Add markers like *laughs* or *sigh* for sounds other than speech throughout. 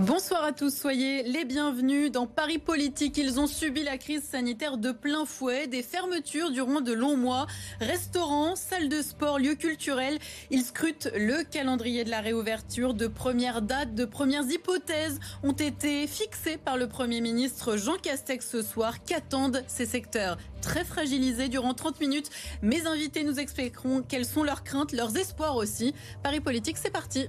Bonsoir à tous, soyez les bienvenus dans Paris Politique. Ils ont subi la crise sanitaire de plein fouet, des fermetures durant de longs mois, restaurants, salles de sport, lieux culturels. Ils scrutent le calendrier de la réouverture. De premières dates, de premières hypothèses ont été fixées par le Premier ministre Jean Castex ce soir. Qu'attendent ces secteurs très fragilisés durant 30 minutes? Mes invités nous expliqueront quelles sont leurs craintes, leurs espoirs aussi. Paris Politique, c'est parti.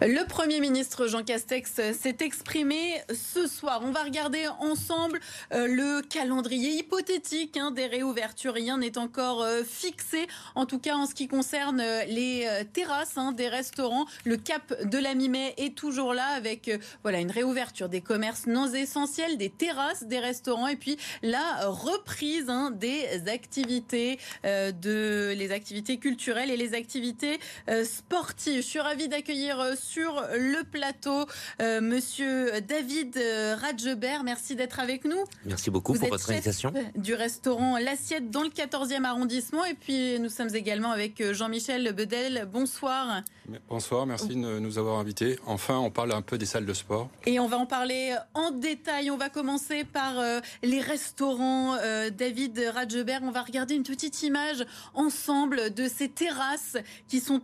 Le Premier ministre Jean Castex s'est exprimé ce soir. On va regarder ensemble euh, le calendrier hypothétique hein, des réouvertures. Rien n'est encore euh, fixé, en tout cas en ce qui concerne euh, les terrasses hein, des restaurants. Le cap de la mi-mai est toujours là avec voilà une réouverture des commerces non essentiels, des terrasses des restaurants et puis la reprise hein, des activités, de, les activités culturelles et les activités sportives. Je suis ravie d'accueillir sur le plateau. Euh, monsieur David euh, Radgebert, merci d'être avec nous. Merci beaucoup pour votre invitation. Du restaurant L'Assiette dans le 14e arrondissement. Et puis nous sommes également avec euh, Jean-Michel Bedel. Bonsoir. Bonsoir, merci de nous avoir invités. Enfin, on parle un peu des salles de sport. Et on va en parler en détail. On va commencer par les restaurants. David Radgebert, on va regarder une petite image ensemble de ces terrasses qui sont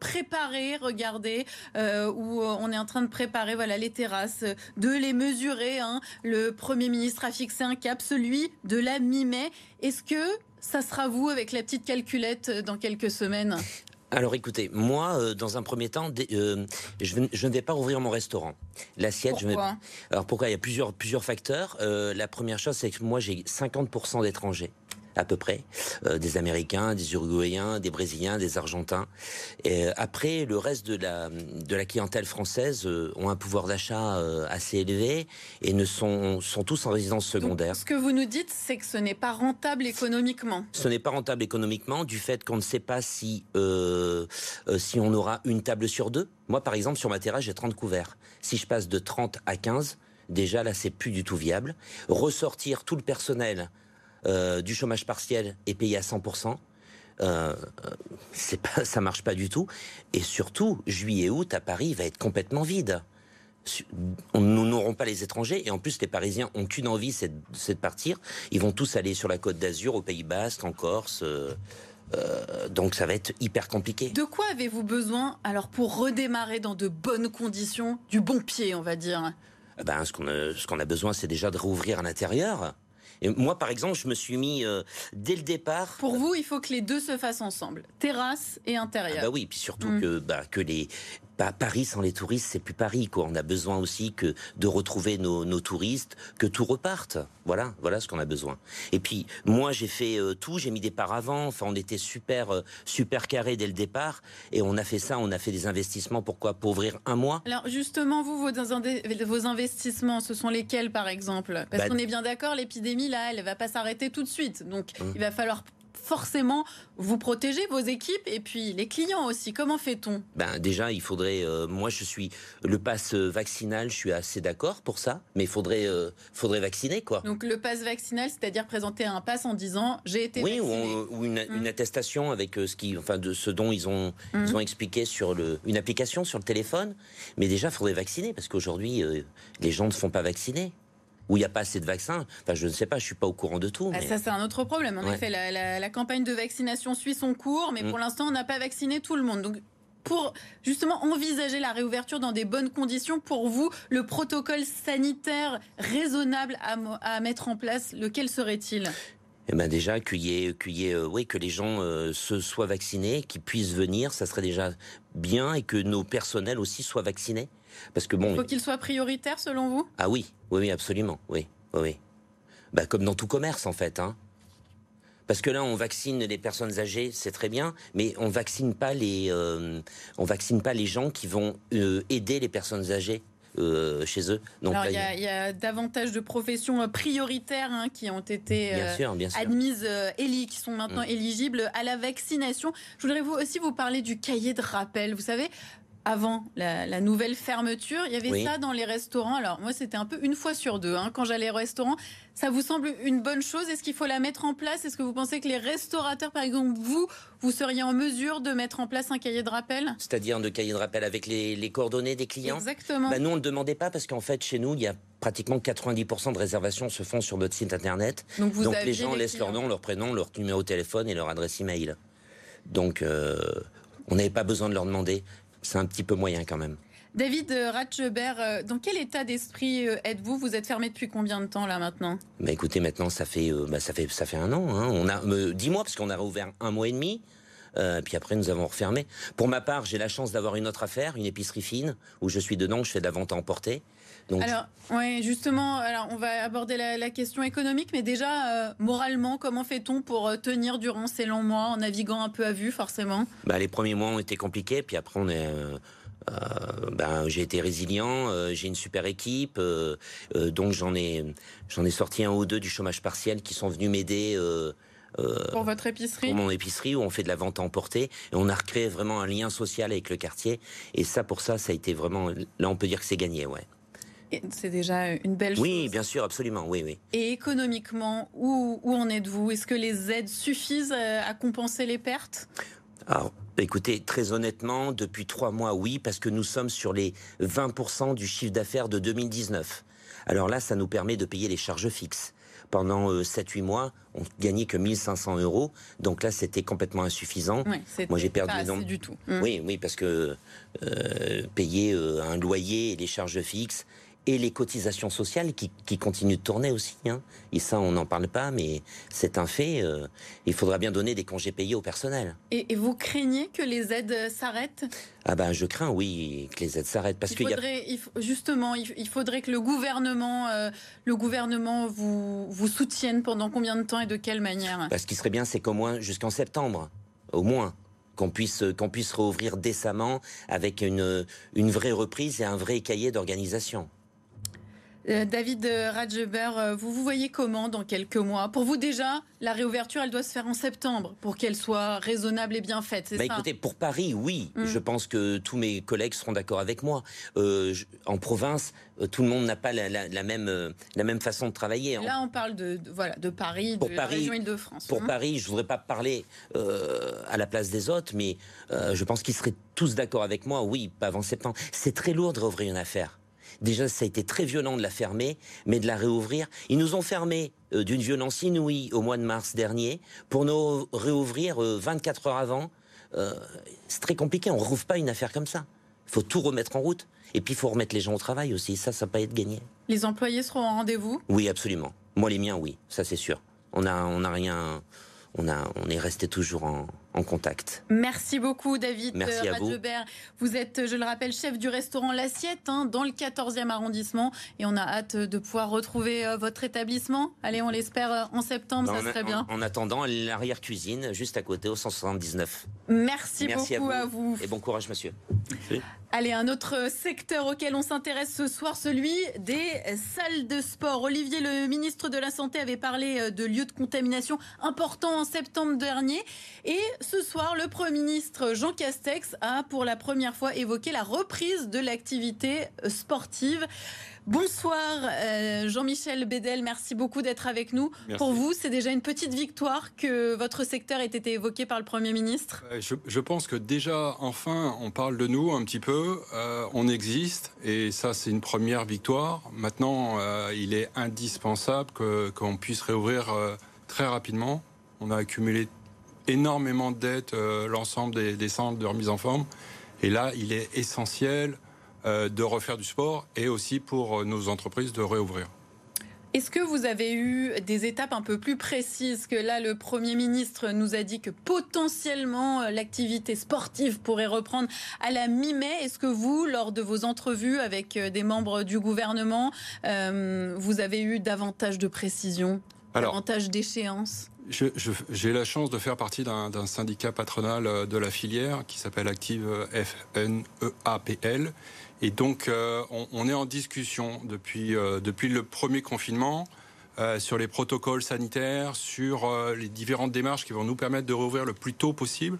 préparées. Regardez, euh, où euh, on est en train de préparer voilà, les terrasses, de les mesurer. Hein. Le Premier ministre a fixé un cap, celui de la mi-mai. Est-ce que ça sera vous avec la petite calculette euh, dans quelques semaines? Alors écoutez, moi, dans un premier temps, je, ne vais pas ouvrir mon restaurant. L'assiette, je vais... Alors pourquoi? Il y a plusieurs, plusieurs facteurs. la première chose, c'est que moi, j'ai 50% d'étrangers à peu près, euh, des Américains, des Uruguayens, des Brésiliens, des Argentins. Et euh, après, le reste de la, de la clientèle française euh, ont un pouvoir d'achat assez élevé et ne sont, sont tous en résidence secondaire. ce que vous nous dites, c'est que ce n'est pas rentable économiquement. Ce n'est pas rentable économiquement du fait qu'on ne sait pas si, si on aura une table sur deux. Moi, par exemple, sur ma terrasse, j'ai 30 couverts. Si je passe de 30 à 15, déjà là, c'est plus du tout viable. Ressortir tout le personnel euh, du chômage partiel est payé à 100%. Euh, c'est pas, ça marche pas du tout. Et surtout, juillet-août à Paris va être complètement vide. Nous n'aurons pas les étrangers et en plus les Parisiens ont qu'une envie, c'est de partir. Ils vont tous aller sur la Côte d'Azur, au Pays Basque, en Corse. Euh, euh, donc ça va être hyper compliqué. De quoi avez-vous besoin alors pour redémarrer dans de bonnes conditions, du bon pied, on va dire? Eh ben, ce qu'on a, ce qu'on a besoin, c'est déjà de rouvrir à l'intérieur. Et moi, par exemple, je me suis mis euh, dès le départ. Pour vous, il faut que les deux se fassent ensemble, terrasse et intérieur. Ah bah oui, puis surtout mm. que, bah, que les Paris sans les touristes, c'est plus Paris. Quoi. On a besoin aussi que de retrouver nos, touristes, que tout reparte. Voilà, voilà ce qu'on a besoin. Et puis moi, j'ai fait euh, tout, j'ai mis des paravents. Enfin, on était super, euh, super carré dès le départ, et on a fait ça. On a fait des investissements. Pourquoi Pour ouvrir un mois. Alors justement, vous, vos, vos investissements, ce sont lesquels, par exemple? Parce bah, qu'on est bien d'accord, l'épidémie là, elle va pas s'arrêter tout de suite. Donc, hum. il va falloir forcément vous protéger vos équipes et puis les clients aussi. Comment fait-on? Ben déjà, il faudrait. Euh, moi, je suis le pass vaccinal. Je suis assez d'accord pour ça, mais il faudrait, euh, faudrait vacciner quoi. Donc le pass vaccinal, c'est-à-dire présenter un pass en disant j'ai été oui, vacciné. ou, ou une, mmh. attestation avec euh, ce qui, enfin, de ce dont ils ont, mmh. ils ont expliqué sur le, une application sur le téléphone. Mais déjà, il faudrait vacciner parce qu'aujourd'hui, les gens ne font pas vacciner où il n'y a pas assez de vaccins. Enfin, je ne sais pas, je suis pas au courant de tout. Ah, ça, c'est un autre problème. En effet, la, campagne de vaccination suit son cours, mais mm. pour l'instant, on n'a pas vacciné tout le monde. Donc, pour justement envisager la réouverture dans des bonnes conditions, pour vous, le protocole sanitaire raisonnable à, mettre en place, lequel serait-il? Eh ben déjà qu'il y ait, euh, oui, que les gens euh, se soient vaccinés, qu'ils puissent venir, ça serait déjà bien, et que nos personnels aussi soient vaccinés. Parce que bon. Il faut qu'il soit prioritaire selon vous? Ah oui, oui, oui, absolument, oui, oui, Bah, comme dans tout commerce en fait, hein. Parce que là, on vaccine les personnes âgées, c'est très bien, mais on vaccine pas les, euh, on vaccine pas les gens qui vont euh, aider les personnes âgées. Euh, chez eux. Donc, il y, a davantage de professions prioritaires hein, qui ont été admises, qui sont maintenant mm. éligibles à la vaccination. Je voudrais vous aussi vous parler du cahier de rappel. Vous savez, avant la, nouvelle fermeture. Il y avait ça dans les restaurants. Alors moi, c'était un peu une fois sur deux. Hein, quand j'allais au restaurant, ça vous semble une bonne chose? Est-ce qu'il faut la mettre en place? Est-ce que vous pensez que les restaurateurs, par exemple, vous, vous seriez en mesure de mettre en place un cahier de rappel? C'est-à-dire un cahier de rappel avec les, coordonnées des clients? Exactement. Bah, nous, on ne le demandait pas parce qu'en fait, chez nous, il y a pratiquement 90% de réservations se font sur notre site internet. Donc, vous les gens laissent leur nom, leur prénom, leur numéro de téléphone et leur adresse email. Donc, euh, on n'avait pas besoin de leur demander. C'est un petit peu moyen quand même. David Ratchebert, euh, dans quel état d'esprit euh, êtes-vous? Vous êtes fermé depuis combien de temps là maintenant? Bah, Écoutez, maintenant ça fait, euh, bah, ça fait, ça fait un an. Hein. On a, dix mois parce qu'on a réouvert un mois et demi. puis après, nous avons refermé. Pour ma part, j'ai la chance d'avoir une autre affaire, une épicerie fine, où je suis dedans, je fais de la vente à emporter. Donc... Alors, oui, justement, alors on va aborder la, question économique, mais déjà, moralement, comment fait-on pour tenir durant ces longs mois en naviguant un peu à vue, forcément? Bah, Les premiers mois ont été compliqués, puis après, on est euh, ben, j'ai été résilient, euh, j'ai une super équipe, euh, donc j'en ai, j'en ai sorti un ou deux du chômage partiel qui sont venus m'aider. pour votre épicerie? Pour mon épicerie, où on fait de la vente à emporter. Et on a recréé vraiment un lien social avec le quartier. Et ça, pour ça, ça a été vraiment. Là, on peut dire que c'est gagné, ouais. C'est déjà une belle chose. Oui, bien sûr, absolument, oui, oui. Et économiquement, où, où en êtes-vous? Est-ce que les aides suffisent à compenser les pertes? Alors, Écoutez, très honnêtement, depuis trois mois, oui, parce que nous sommes sur les 20% du chiffre d'affaires de 2019. Alors là, ça nous permet de payer les charges fixes. Pendant 7-8 euh, mois, on gagnait que 1500 euros. Donc là, c'était complètement insuffisant. Moi, j'ai perdu pas du tout. Mmh. Oui, oui, parce que euh, payer euh, un loyer et les charges fixes, et les cotisations sociales qui, continuent de tourner aussi. Hein. Et ça, on n'en parle pas, mais c'est un fait. Euh, il faudra bien donner des congés payés au personnel. Et, vous craignez que les aides s'arrêtent? Ah ben, je crains, oui, que les aides s'arrêtent parce qu'il justement, il, faudrait que le gouvernement, euh, le gouvernement vous, vous soutienne pendant combien de temps et de quelle manière? Bah, Ce qui serait bien, c'est qu'au moins jusqu'en septembre, au moins qu'on puisse, qu'on puisse rouvrir décemment avec une, une vraie reprise et un vrai cahier d'organisation. Euh, David Radjeber, euh, vous vous voyez comment dans quelques mois? Pour vous déjà, la réouverture, elle doit se faire en septembre pour qu'elle soit raisonnable et bien faite, c'est bah, Écoutez, pour Paris, oui. Mm. Je pense que tous mes collègues seront d'accord avec moi. Euh, en province, tout le monde n'a pas la, même, la même façon de travailler. Là, on parle de, voilà, de Paris, de la région Île-de-France. Pour hein. Paris, je ne voudrais pas parler à la place des autres, mais je pense qu'ils seraient tous d'accord avec moi. Oui, pas avant septembre. C'est très lourd de rouvrir une affaire. Déjà, ça a été très violent de la fermer, mais de la réouvrir. Ils nous ont fermé euh, d'une violence inouïe au mois de mars dernier pour nous réouvrir 24 euh, heures avant. Euh, c'est très compliqué. On ne rouvre pas une affaire comme ça. Il faut tout remettre en route. Et puis, il faut remettre les gens au travail aussi. Ça, ça pas être gagné. Les employés seront au rendez-vous? Oui, absolument. Moi, les miens, oui. Ça, c'est sûr. On n'a on a rien on, a, on est resté toujours en, contact. Merci beaucoup, David Merci à vous. vous. êtes, je le rappelle, chef du restaurant L'Assiette hein, dans le 14e arrondissement et on a hâte de pouvoir retrouver euh, votre établissement. Allez, on l'espère euh, en septembre, ça serait bien. En, attendant, l'arrière-cuisine, juste à côté, au 179. Merci, beaucoup à vous. Et bon courage, monsieur. Allez, un autre secteur auquel on s'intéresse ce soir, celui des salles de sport. Olivier, le ministre de la Santé, avait parlé euh, de lieux de contamination importants en septembre dernier. Et ce soir, le Premier ministre Jean Castex a pour la première fois évoqué la reprise de l'activité sportive. Bonsoir euh, Jean-Michel Bédel, merci beaucoup d'être avec nous. Pour vous, c'est déjà une petite victoire que votre secteur ait été évoqué par le Premier ministre? Euh, je, pense que déjà, enfin, on parle de nous un petit peu, euh, on existe, et ça c'est une première victoire. Maintenant, il est indispensable qu'on puisse réouvrir très rapidement. On a accumulé énormément de dettes, l'ensemble des, des centres de remise en forme. Et là, il est essentiel de refaire du sport et aussi pour euh, nos entreprises de réouvrir. Est-ce que vous avez eu des étapes un peu plus précises que là, le Premier ministre nous a dit que potentiellement euh, l'activité sportive pourrait reprendre à la mi-mai? Est-ce que vous, lors de vos entrevues avec des membres du gouvernement, vous avez eu davantage de précisions, davantage d'échéances? j'ai la chance de faire partie d'un syndicat patronal de la filière qui s'appelle Active FNEAPL et donc, euh, on, est en discussion depuis, euh, depuis le premier confinement euh, sur les protocoles sanitaires, sur les différentes démarches qui vont nous permettre de rouvrir le plus tôt possible.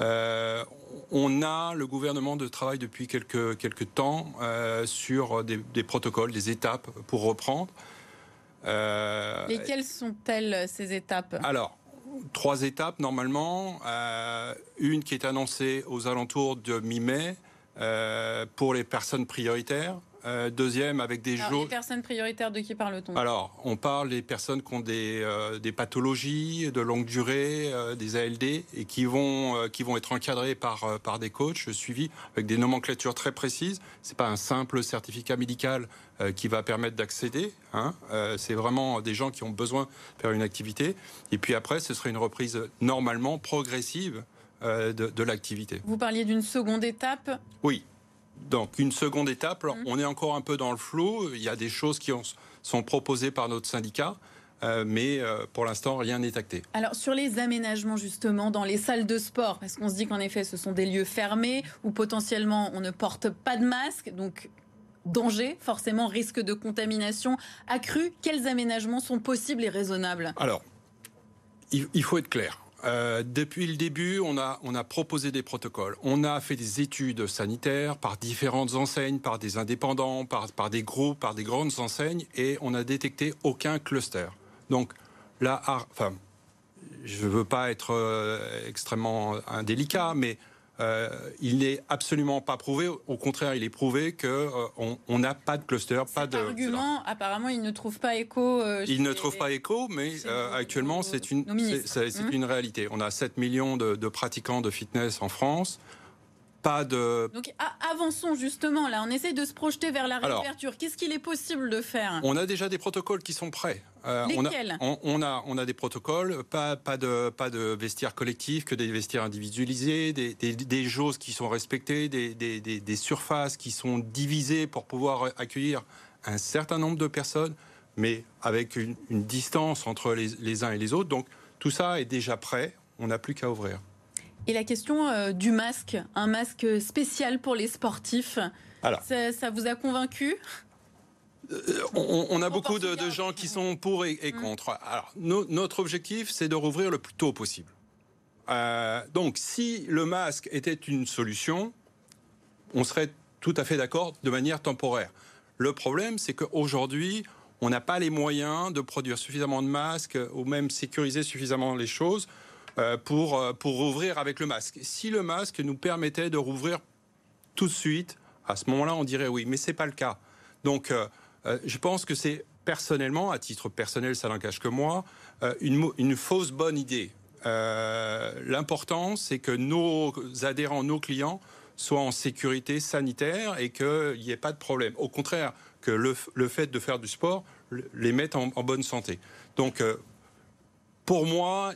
on a le gouvernement de travail depuis quelques, quelques temps sur des, des, protocoles, des étapes pour reprendre. Lesquelles sont-elles ces étapes? Alors, trois étapes normalement. Une qui est annoncée aux alentours de mi-mai euh, pour les personnes prioritaires. Euh, deuxième, avec des jours. Les personnes prioritaires, de qui parle-t-on? Alors, on parle des personnes qui ont des, euh, des pathologies de longue durée, euh, des ALD, et qui vont, qui vont être encadrées par, par des coachs suivis avec des nomenclatures très précises. C'est pas un simple certificat médical qui va permettre d'accéder. Hein. C'est vraiment des gens qui ont besoin de faire une activité. Et puis après, ce serait une reprise normalement progressive de, de l'activité. Vous parliez d'une seconde étape Oui. Donc une seconde étape, mmh. on est encore un peu dans le flou, il y a des choses qui sont proposées par notre syndicat. Euh, mais euh, pour l'instant, rien n'est acté. Alors, sur les aménagements, justement, dans les salles de sport, parce qu'on se dit qu'en effet, ce sont des lieux fermés où potentiellement on ne porte pas de masque, donc danger, forcément, risque de contamination accru. Quels aménagements sont possibles et raisonnables? Alors, il faut être clair. Euh, depuis le début, on a, on a proposé des protocoles. On a fait des études sanitaires par différentes enseignes, par des indépendants, par, par des groupes, par des grandes enseignes, et on n'a détecté aucun cluster. Donc là, enfin, je ne veux pas être euh, extrêmement indélicat, mais euh, il n'est absolument pas prouvé. Au contraire, il est prouvé qu'on euh, n'a pas de cluster, pas de. argument, apparemment, il ne trouve pas écho. Euh, il ne trouve pas écho, mais actuellement, c'est une, c'est mmh. une réalité. On a 7 millions de pratiquants de fitness en France pas de. Donc avançons justement là, on essaye de se projeter vers la réouverture. Qu'est-ce qu'il est possible de faire On a déjà des protocoles qui sont prêts. Euh, on a, on, a, on, a, des protocoles, pas, pas, de, pas de vestiaires collectifs, que des vestiaires individualisés, des, des, des jauges qui sont respectées, des, des, surfaces qui sont divisées pour pouvoir accueillir un certain nombre de personnes, mais avec une, une distance entre les, les uns et les autres. Donc tout ça est déjà prêt, on n'a plus qu'à ouvrir. Et la question euh, du masque, un masque spécial pour les sportifs, Alors, ça, vous a convaincu? Euh, on, a beaucoup de, gens qui sont pour et, mmh. contre. Alors, notre objectif, c'est de rouvrir le plus tôt possible. Euh, donc, si le masque était une solution, on serait tout à fait d'accord de manière temporaire. Le problème, c'est qu'aujourd'hui, on n'a pas les moyens de produire suffisamment de masques ou même sécuriser suffisamment les choses pour, euh, pour rouvrir avec le masque. Si le masque nous permettait de rouvrir tout de suite, à ce moment-là, on dirait oui, mais c'est pas le cas. Donc, euh, je pense que c'est personnellement, à titre personnel, ça n'engage que moi, une, une, fausse bonne idée. L'important, c'est que nos adhérents, nos clients, soient en sécurité sanitaire et qu'il n'y ait pas de problème. Au contraire, que le, le, fait de faire du sport les mette en, bonne santé. Donc, pour moi,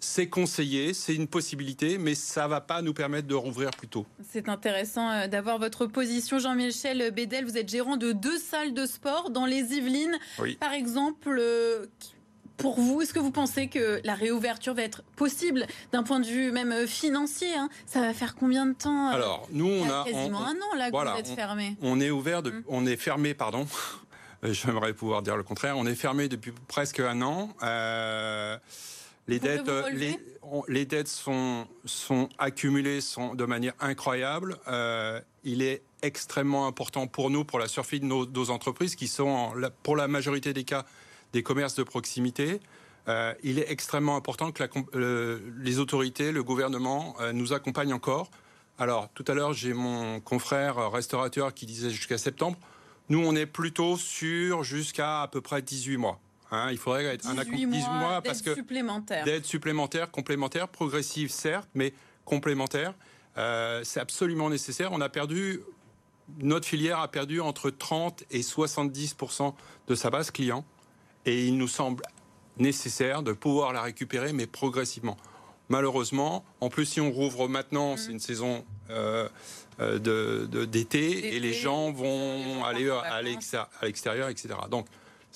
c'est conseillé, c'est une possibilité, mais ça ne va pas nous permettre de rouvrir plus tôt. C'est intéressant euh, d'avoir votre position. Jean-Michel Bédel, vous êtes gérant de deux salles de sport dans les Yvelines. Par exemple, euh, pour vous, est-ce que vous pensez que la réouverture va être possible d'un point de vue même euh, financier hein? Ça va faire combien de temps Alors, nous, on a quasiment un an là que vous êtes fermé. On est ouvert, hum. on est fermé, pardon. *laughs* J'aimerais pouvoir dire le contraire. On est fermé depuis presque un an. Les dettes, euh, les, dettes sont, sont accumulées sont de manière incroyable. Euh, il est extrêmement important pour nous, pour la survie de nos, entreprises, qui sont pour la majorité des cas des commerces de proximité. Euh, il est extrêmement important que la, les autorités, le gouvernement nous accompagnent encore. Alors, tout à l'heure, j'ai mon confrère restaurateur qui disait jusqu'à septembre. Nous, on est plutôt sur jusqu'à à peu près 18 mois. Hein, il faudrait être un accompagnement mois parce que d'aide supplémentaire, complémentaire, progressive certes, mais complémentaire, euh, c'est absolument nécessaire. On a perdu notre filière a perdu entre 30 et 70 de sa base client, et il nous semble nécessaire de pouvoir la récupérer, mais progressivement. Malheureusement, en plus, si on rouvre maintenant, mmh. c'est une saison euh, euh, d'été, et les gens vont aller à l'extérieur, etc. Donc,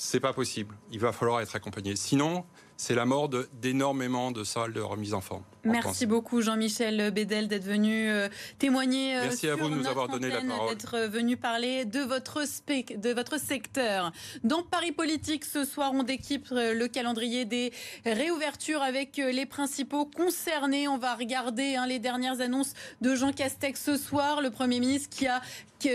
c'est pas possible. Il va falloir être accompagné. Sinon, c'est la mort d'énormément de salles de remise en forme. Merci beaucoup Jean-Michel Bédel d'être venu euh, témoigner. Euh, Merci à vous de nous avoir donné la parole. D'être venu parler de votre, de votre secteur. Dans Paris Politique, ce soir, on déquipe le calendrier des réouvertures avec les principaux concernés. On va regarder hein, les dernières annonces de Jean Castex ce soir, le Premier ministre qui a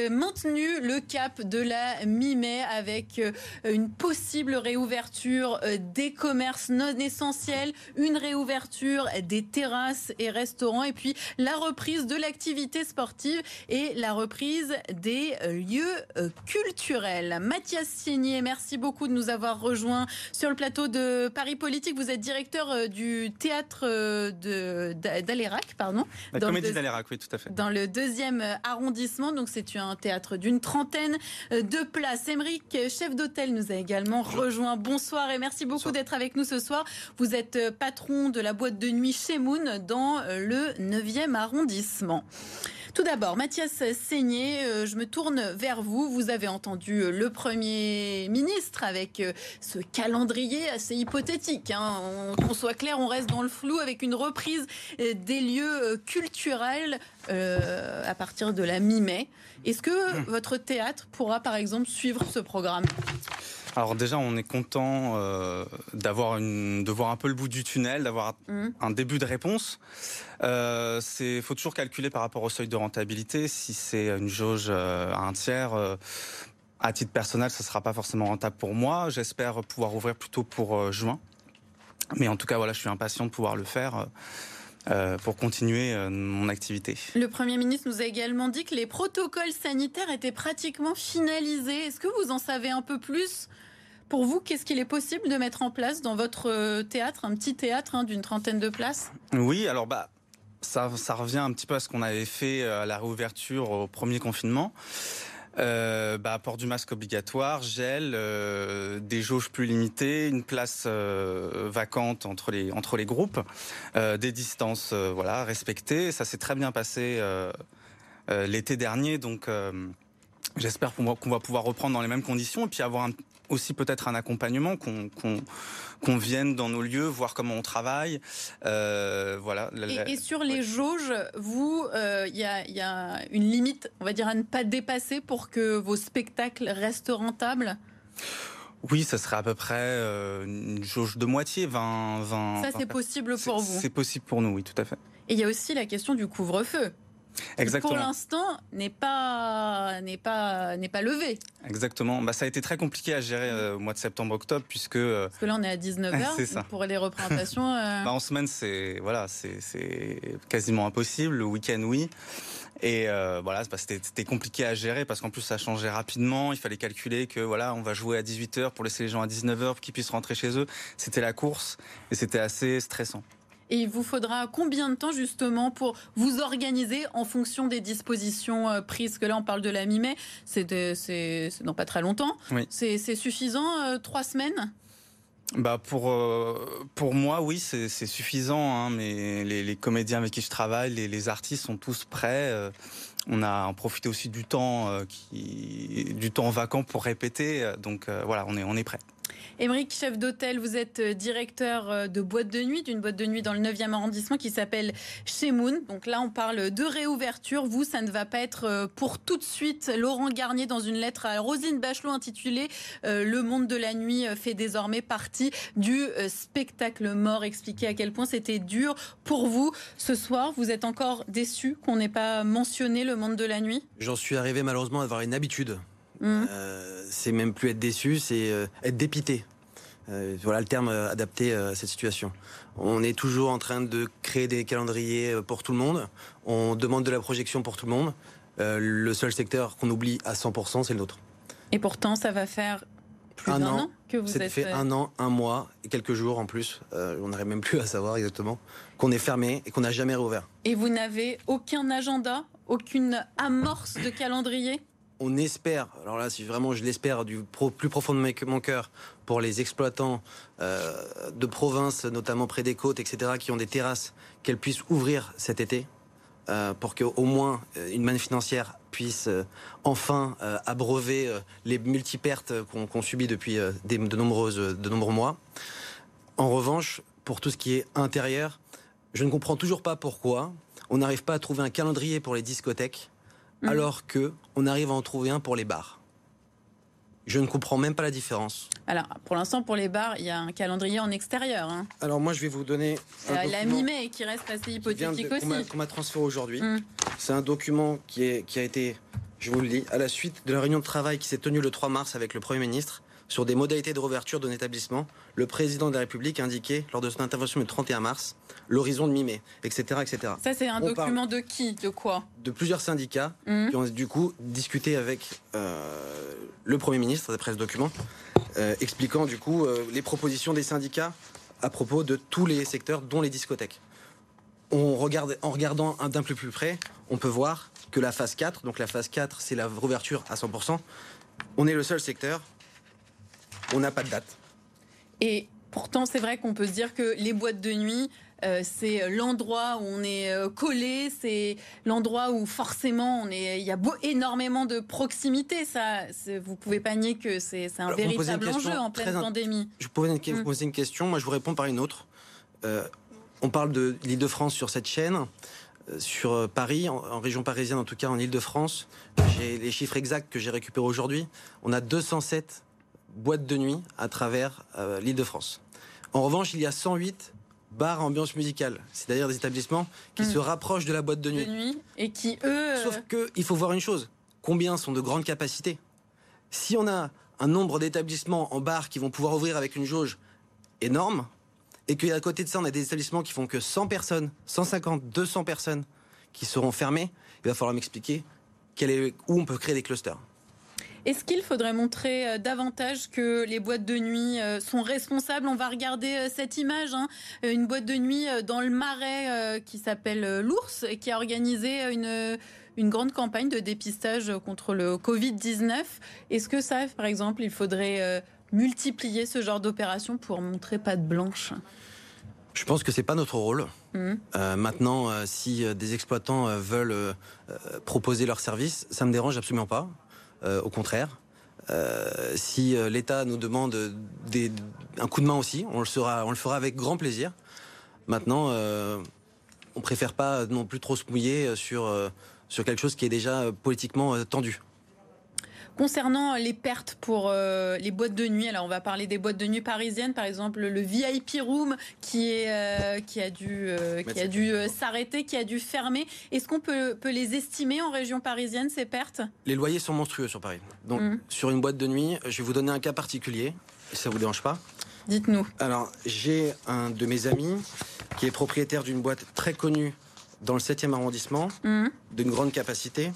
maintenu le cap de la mi-mai avec euh, une possible réouverture euh, des commerces non essentiels, une réouverture des terrasses et restaurants et puis la reprise de l'activité sportive et la reprise des euh, lieux culturels. Mathias Signé, merci beaucoup de nous avoir rejoints sur le plateau de Paris Politique. Vous êtes directeur du théâtre d'Alérac, pardon. La comédie d'Alérac, oui, tout à fait. Dans le deuxième arrondissement, donc c'est un théâtre d'une trentaine de places. Émeric, chef d'hôtel, nous a également rejoint. Bonsoir et merci beaucoup d'être avec nous ce soir. Vous êtes patron de la boîte de nuit chez Moon dans le 9e arrondissement. Tout d'abord, Mathias Seigné, euh, je me tourne vers vous. Vous avez entendu euh, le Premier ministre avec euh, ce calendrier assez hypothétique. Hein. Qu'on soit clair, on reste dans le flou avec une reprise des lieux culturels à partir de la mi-mai. Est-ce que votre théâtre pourra, par exemple, suivre ce programme? Alors déjà, on est content euh, d'avoir une, de voir un peu le bout du tunnel, d'avoir un mmh. début de réponse. Euh, c'est, faut toujours calculer par rapport au seuil de rentabilité. Si c'est une jauge euh, à un tiers, euh, à titre personnel, ce sera pas forcément rentable pour moi. J'espère pouvoir ouvrir plutôt pour juin. Mais en tout cas, voilà, je suis impatient de pouvoir le faire. Euh, pour continuer euh, mon activité. Le Premier ministre nous a également dit que les protocoles sanitaires étaient pratiquement finalisés. Est-ce que vous en savez un peu plus pour vous, qu'est-ce qu'il est possible de mettre en place dans votre euh, théâtre, un petit théâtre hein, d'une trentaine de places? Oui, alors bah ça, revient un petit peu à ce qu'on avait fait à la réouverture au premier confinement euh, bah, port du masque obligatoire, gel, euh, des jauges plus limitées, une place euh, vacante entre les entre les groupes, euh, des distances euh, voilà respectées. Ça s'est très bien passé l'été dernier, donc j'espère qu'on va pouvoir reprendre dans les mêmes conditions et puis avoir un, aussi peut-être un accompagnement, qu'on vienne dans nos lieux, voir comment on travaille. Euh, voilà. Et, sur les jauges, vous, il euh, y, a, y, a, une limite, on va dire, à ne pas dépasser pour que vos spectacles restent rentables? Oui, ça serait à peu près euh, une jauge de moitié, 20... 20 ça, c'est possible pour vous? C'est possible pour nous, oui, tout à fait. Et il y a aussi la question du couvre-feu. Exactement. pour l'instant, n'est pas n'est pas n'est pas levé. Exactement. Bah, ça a été très compliqué à gérer euh, au mois de septembre-octobre puisque. Euh, Parce que là, on est à 19 h *laughs* pour les représentations. Euh, *laughs* bah, en semaine, c'est voilà, c'est quasiment impossible. Le week-end, oui. Et voilà, bah, c'était compliqué à gérer parce qu'en plus ça changeait rapidement. Il fallait calculer que voilà, on va jouer à 18 h pour laisser les gens à 19 h pour qu'ils puissent rentrer chez eux. C'était la course et c'était assez stressant. Et il vous faudra combien de temps justement pour vous organiser en fonction des dispositions euh, prises? Que là, on parle de la mi-mai, c'est dans pas très longtemps. C'est suffisant, euh, trois semaines? Bah pour euh, pour moi oui c'est suffisant hein, mais les, les, comédiens avec qui je travaille les, les artistes sont tous prêts on a profité aussi du temps qui du temps vacant pour répéter donc voilà on est on est prêt Émeric, chef d'hôtel, vous êtes euh, directeur euh, de boîte de nuit, d'une boîte de nuit dans le 9e arrondissement qui s'appelle Chez Moon. Donc là, on parle de réouverture. Vous, ça ne va pas être euh, pour tout de suite. Laurent Garnier, dans une lettre à Rosine Bachelot intitulée Le monde de la nuit fait désormais partie du spectacle mort. Expliquez à quel point c'était dur pour vous ce soir. Vous êtes encore déçu qu'on n'ait pas mentionné le monde de la nuit? J'en suis arrivé malheureusement à avoir une habitude. Mmh. C'est même plus être déçu, c'est être dépité. Euh, voilà le terme euh, adapté euh, à cette situation. On est toujours en train de créer des calendriers pour tout le monde. On demande de la projection pour tout le monde. le seul secteur qu'on oublie à 100%, c'est le nôtre. Et pourtant, ça va faire plus d'un an, que vous êtes... fait un an, un mois et quelques jours en plus. on n'arrive même plus à savoir exactement qu'on est fermé et qu'on n'a jamais réouvert. Et vous n'avez aucun agenda, aucune amorce de calendrier? On espère, alors là, vraiment je l'espère du plus profond de mon cœur, pour les exploitants euh, de province, notamment près des côtes, etc., qui ont des terrasses, qu'elles puissent ouvrir cet été, euh, pour qu'au moins euh, une manne financière puisse enfin abreuver les multipertes qu'on subit depuis de, de nombreux mois. En revanche, pour tout ce qui est intérieur, Je ne comprends toujours pas pourquoi on n'arrive pas à trouver un calendrier pour les discothèques Mhm. alors que on arrive à en trouver un pour les bars. Je ne comprends même pas la différence. Alors, pour l'instant, pour les bars, il y a un calendrier en extérieur. hein. Alors moi, je vais vous donner un Euh, la mi-mai qui reste assez hypothétique de- aussi. qu'on m'a transféré aujourd'hui. Mm. C'est un document qui, est, qui a été, je vous le dis, à la suite de la réunion de travail qui s'est tenue le 3 mars avec le Premier ministre sur des modalités de réouverture d'un établissement. Le président de la République a indiqué lors de son intervention le 31 mars l'horizon de mi-mai, etc., etc. Ça, c'est un On document de qui De quoi? De plusieurs syndicats Mhm. qui ont du coup discuté avec euh, le Premier ministre, d'après ce document, euh, expliquant du coup euh, les propositions des syndicats à propos de tous les secteurs, dont les discothèques. On regarde, en regardant un d'un peu plus près, on peut voir que la phase 4, donc la phase 4, c'est la réouverture à 100%, on est le seul secteur, on n'a pas de date. Et pourtant, c'est vrai qu'on peut se dire que les boîtes de nuit, euh, c'est l'endroit où on est euh, collé, c'est l'endroit où forcément on est, il y a beau, énormément de proximité. Ça, vous pouvez pas nier que c'est un Alors, véritable enjeu en pleine pandémie. Je vous une, vous Mm. posez une question, moi je vous réponds par une autre. Euh, on parle de l'Île-de-France sur cette chaîne. Sur Paris, en, en région parisienne, en tout cas en Île-de-France, j'ai les chiffres exacts que j'ai récupérés aujourd'hui. On a 207 boîtes de nuit à travers euh, l'Île-de-France. En revanche, il y a 108 bars à ambiance musicale. C'est d'ailleurs des établissements qui Mm. se rapprochent de la boîte de De nuit. nuit et qui eux, euh, Sauf que il faut voir une chose. Combien sont de grandes capacités? Si on a un nombre d'établissements en bar qui vont pouvoir ouvrir avec une jauge énorme, et qu'à côté de ça, on a des établissements qui font que 100 personnes, 150, 200 personnes qui seront fermées, il va falloir m'expliquer quel est, où on peut créer des clusters. Est-ce qu'il faudrait montrer euh, davantage que les boîtes de nuit euh, sont responsables? On va regarder euh, cette image, hein. Une boîte de nuit dans le Marais qui s'appelle l'Ours et qui a organisé une, une grande campagne de dépistage contre le Covid-19. Est-ce que ça, par exemple, il faudrait multiplier ce genre d'opération pour montrer pas de blanche? Je pense que c'est pas notre rôle. Euh, maintenant, euh, si des exploitants veulent euh, proposer leurs services, ça me dérange absolument pas. Euh, au contraire, Euh, si euh, l'État nous demande un coup de main aussi, on le, fera avec grand plaisir. Maintenant, on préfère pas non plus trop se mouiller sur, sur quelque chose qui est déjà politiquement tendu. Concernant les pertes pour euh, les boîtes de nuit, alors on va parler des boîtes de nuit parisiennes, par exemple le VIP Room qui, est, euh, qui a dû, euh, qui a dû s'arrêter, qui a dû fermer. Est-ce qu'on peut, peut les estimer en région parisienne, ces pertes? Les loyers sont monstrueux sur Paris. Donc, Mhm. sur une boîte de nuit, je vais vous donner un cas particulier, si ça vous dérange pas. Dites-nous. Alors, j'ai un de mes amis qui est propriétaire d'une boîte très connue dans le 7e arrondissement, Mhm. d'une grande capacité.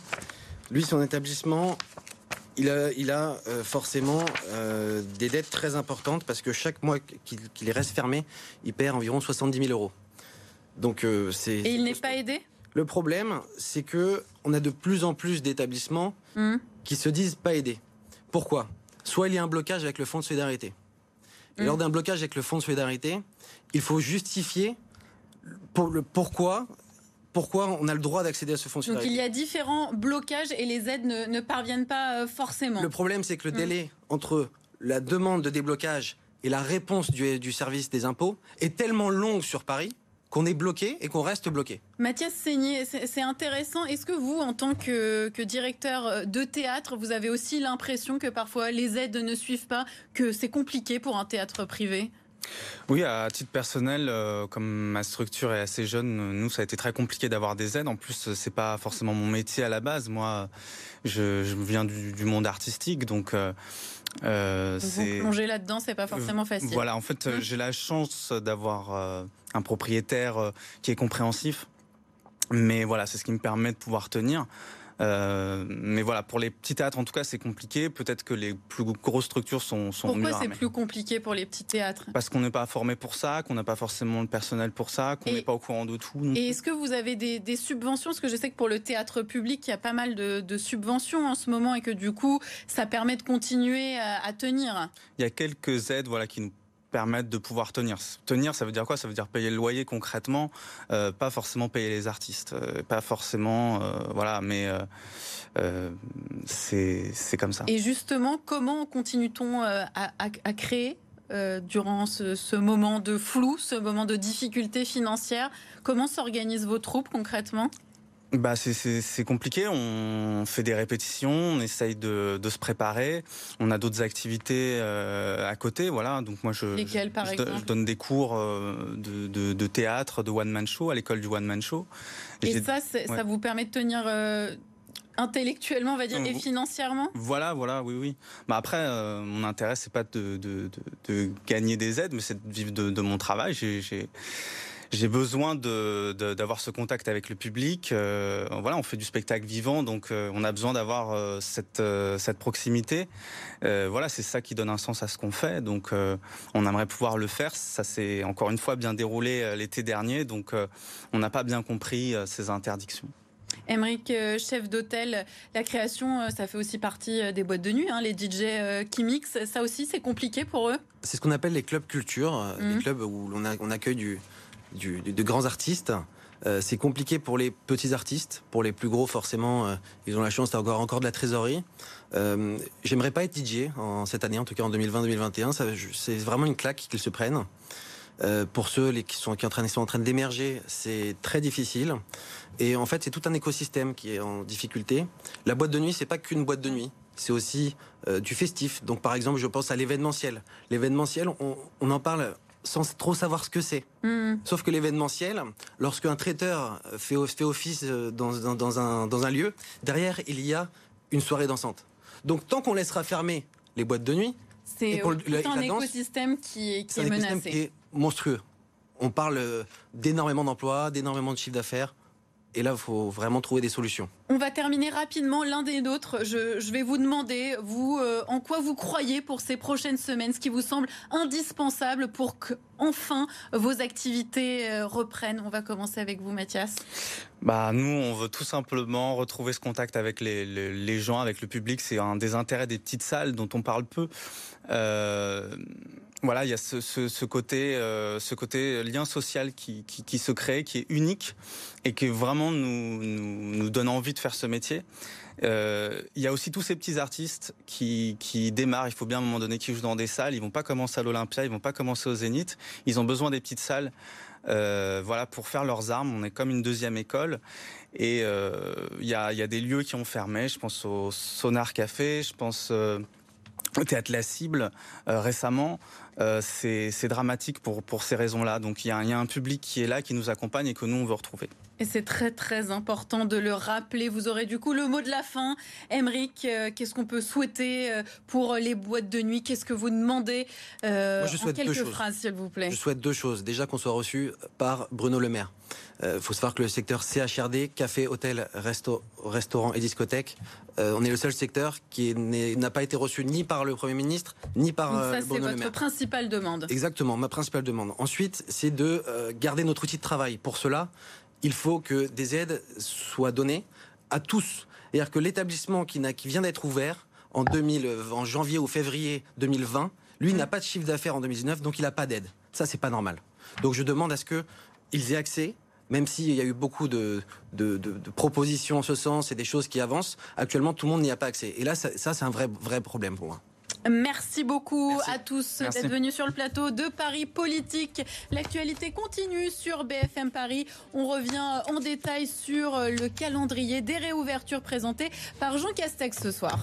Lui, son établissement, il a, il a euh, forcément euh, des dettes très importantes parce que chaque mois qu'il qu'il reste fermé, il perd environ 70 000 euros. Donc, euh, c'est. Et il n'est pas aidé? Le problème, c'est que on a de plus en plus d'établissements Mhm. qui se disent pas aidés. Pourquoi? Soit il y a un blocage avec le fonds de solidarité. Et lors d'un blocage avec le fonds de solidarité, il faut justifier pour le pourquoi, pourquoi on a le droit d'accéder à ce fonds de Donc il y a différents blocages et les aides ne, ne parviennent pas euh, forcément. Le problème, c'est que le Mm. délai entre la demande de déblocage et la réponse du, du service des impôts est tellement long sur Paris qu'on est bloqué et qu'on reste bloqué. Mathias Seigné, c'est c'est intéressant. Est-ce que vous, en tant que, que directeur de théâtre, vous avez aussi l'impression que parfois les aides ne suivent pas, que c'est compliqué pour un théâtre privé? Oui, à titre personnel, euh, comme ma structure est assez jeune, euh, nous, ça a été très compliqué d'avoir des aides. En plus, euh, c'est pas forcément mon métier à la base. Moi, je, je viens du, du monde artistique, donc euh, euh, Vous c'est plonger là-dedans, c'est pas forcément facile. Voilà, en fait, euh, Mm. j'ai la chance d'avoir euh, un propriétaire euh, qui est compréhensif. Mais voilà, c'est ce qui me permet de pouvoir tenir. Euh, mais voilà, pour les petits théâtres, en tout cas, c'est compliqué. Peut-être que les plus grosses structures sont, sont Pourquoi c'est plus compliqué pour les petits théâtres? Parce qu'on n'est pas formé pour ça, qu'on n'a pas forcément le personnel pour ça, qu'on n'est pas au courant de tout. Et est-ce que vous avez des, des subventions? Parce que je sais que pour le théâtre public, il y a pas mal de, de subventions en ce moment et que du coup, ça permet de continuer à, à tenir. Il y a quelques aides voilà, qui nous permettent de pouvoir tenir. Tenir, ça veut dire quoi? Ça veut dire payer le loyer concrètement, euh, pas forcément payer les artistes, euh, pas forcément, euh, voilà, mais c'est comme ça. Et justement, comment continue-t-on à, à- à créer durant ce, ce, moment de flou, ce moment de difficulté financière? Comment s'organisent vos troupes concrètement? Bah c'est compliqué, on fait des répétitions, on essaye de, de se préparer, on a d'autres activités euh, à côté, voilà. Donc moi je, Lesquelles, par exemple je, donne des cours euh, de, de, de, théâtre, de one man show à l'école du one man show. Et ça, ça vous permet de tenir euh, intellectuellement, on va dire, et financièrement? Voilà, voilà, oui, oui. Bah après, euh, mon intérêt, c'est pas de, de, de, gagner des aides, mais c'est de vivre de, mon travail. J'ai j'ai besoin de, d'avoir ce contact avec le public. Euh, voilà, on fait du spectacle vivant, donc euh, on a besoin d'avoir euh, cette, cette proximité. voilà, c'est ça qui donne un sens à ce qu'on fait. Donc, on aimerait pouvoir le faire. Ça s'est encore une fois bien déroulé l'été dernier, donc on n'a pas bien compris ces interdictions. Émeric, chef d'hôtel, la création, ça fait aussi partie des boîtes de nuit, hein, les DJ qui mixent. Ça aussi, c'est compliqué pour eux? C'est ce qu'on appelle les clubs culture, les mmh. clubs où on accueille du, de grands artistes. Euh, c'est compliqué pour les petits artistes. Pour les plus gros, forcément, euh, ils ont la chance d'avoir encore de la trésorerie. Euh, J'aimerais pas être DJ en cette année, en tout cas en 2020-2021. C'est vraiment une claque qu'ils se prennent. Pour ceux qui, sont, qui, en train, sont en train d'émerger, c'est très difficile. Et en fait, c'est tout un écosystème qui est en difficulté. La boîte de nuit, c'est pas qu'une boîte de nuit. C'est aussi du festif. Donc, par exemple, je pense à l'événementiel. L'événementiel, on, on en parle sans trop savoir ce que c'est. Hmm. Sauf que l'événementiel, lorsqu'un traiteur fait, fait office euh, dans, dans, un, dans, un, lieu, derrière, il y a une soirée dansante. Donc tant qu'on laissera fermer les boîtes de nuit, c'est un écosystème qui, qui est, menacé. Qui est monstrueux. On parle euh, d'énormément d'emplois, d'énormément de chiffres d'affaires. Et là, il faut vraiment trouver des solutions. On va terminer rapidement l'un des nôtres. Je, je, vais vous demander, vous, euh, en quoi vous croyez pour ces prochaines semaines, ce qui vous semble indispensable pour que enfin vos activités euh, reprennent. On va commencer avec vous, Mathias. Bah, nous, on veut tout simplement retrouver ce contact avec les, les, les gens, avec le public. C'est un des intérêts des petites salles dont on parle peu. Euh, voilà, il y a ce, ce, ce côté, euh, ce côté lien social qui, qui, qui, se crée, qui est unique et qui vraiment nous, nous, nous donne envie de faire ce métier. Euh, il y a aussi tous ces petits artistes qui, qui démarrent. Il faut bien à un moment donné qu'ils jouent dans des salles. Ils vont pas commencer à l'Olympia, ils vont pas commencer au Zénith. Ils ont besoin des petites salles, euh, voilà, pour faire leurs armes. On est comme une deuxième école. Et il euh, y, a, y a des lieux qui ont fermé. Je pense au Sonar Café. Je pense euh, au Théâtre La Cible récemment. Euh, c'est dramatique pour, pour ces raisons-là. Donc il y, a, y, a un public qui est là, qui nous accompagne et que nous, on veut retrouver. Et c'est très très important de le rappeler. Vous aurez du coup le mot de la fin. Emeric, euh, qu'est-ce qu'on peut souhaiter euh, pour les boîtes de nuit? Qu'est-ce que vous demandez Moi, je souhaite En quelques phrases, s'il vous plaît. Je souhaite deux choses. Déjà qu'on soit reçu par Bruno Le Maire. Il euh, faut savoir que le secteur CHRD, café, hôtel, resto, restaurant et discothèque, euh, on est le seul secteur qui n'a pas été reçu ni par le Premier ministre, ni par Donc ça, euh, c'est votre principale demande. Exactement, ma principale demande. Ensuite, c'est de garder notre outil de travail. Pour cela, il faut que des aides soient données à tous. C'est-à-dire que l'établissement qui, vient d'être ouvert en, 2000, en janvier ou février 2020, lui, n'a pas de chiffre d'affaires en 2019, donc il n'a pas d'aide. Ça, c'est pas normal. Donc je demande à ce qu'ils aient accès même s'il y a eu beaucoup de, propositions en ce sens et des choses qui avancent, actuellement tout le monde n'y a pas accès. Et là, ça, ça c'est un vrai, vrai problème pour moi. Merci beaucoup à tous d'être venus sur le plateau de Paris Politique. L'actualité continue sur BFM Paris. On revient en détail sur le calendrier des réouvertures présentées par Jean Castex ce soir.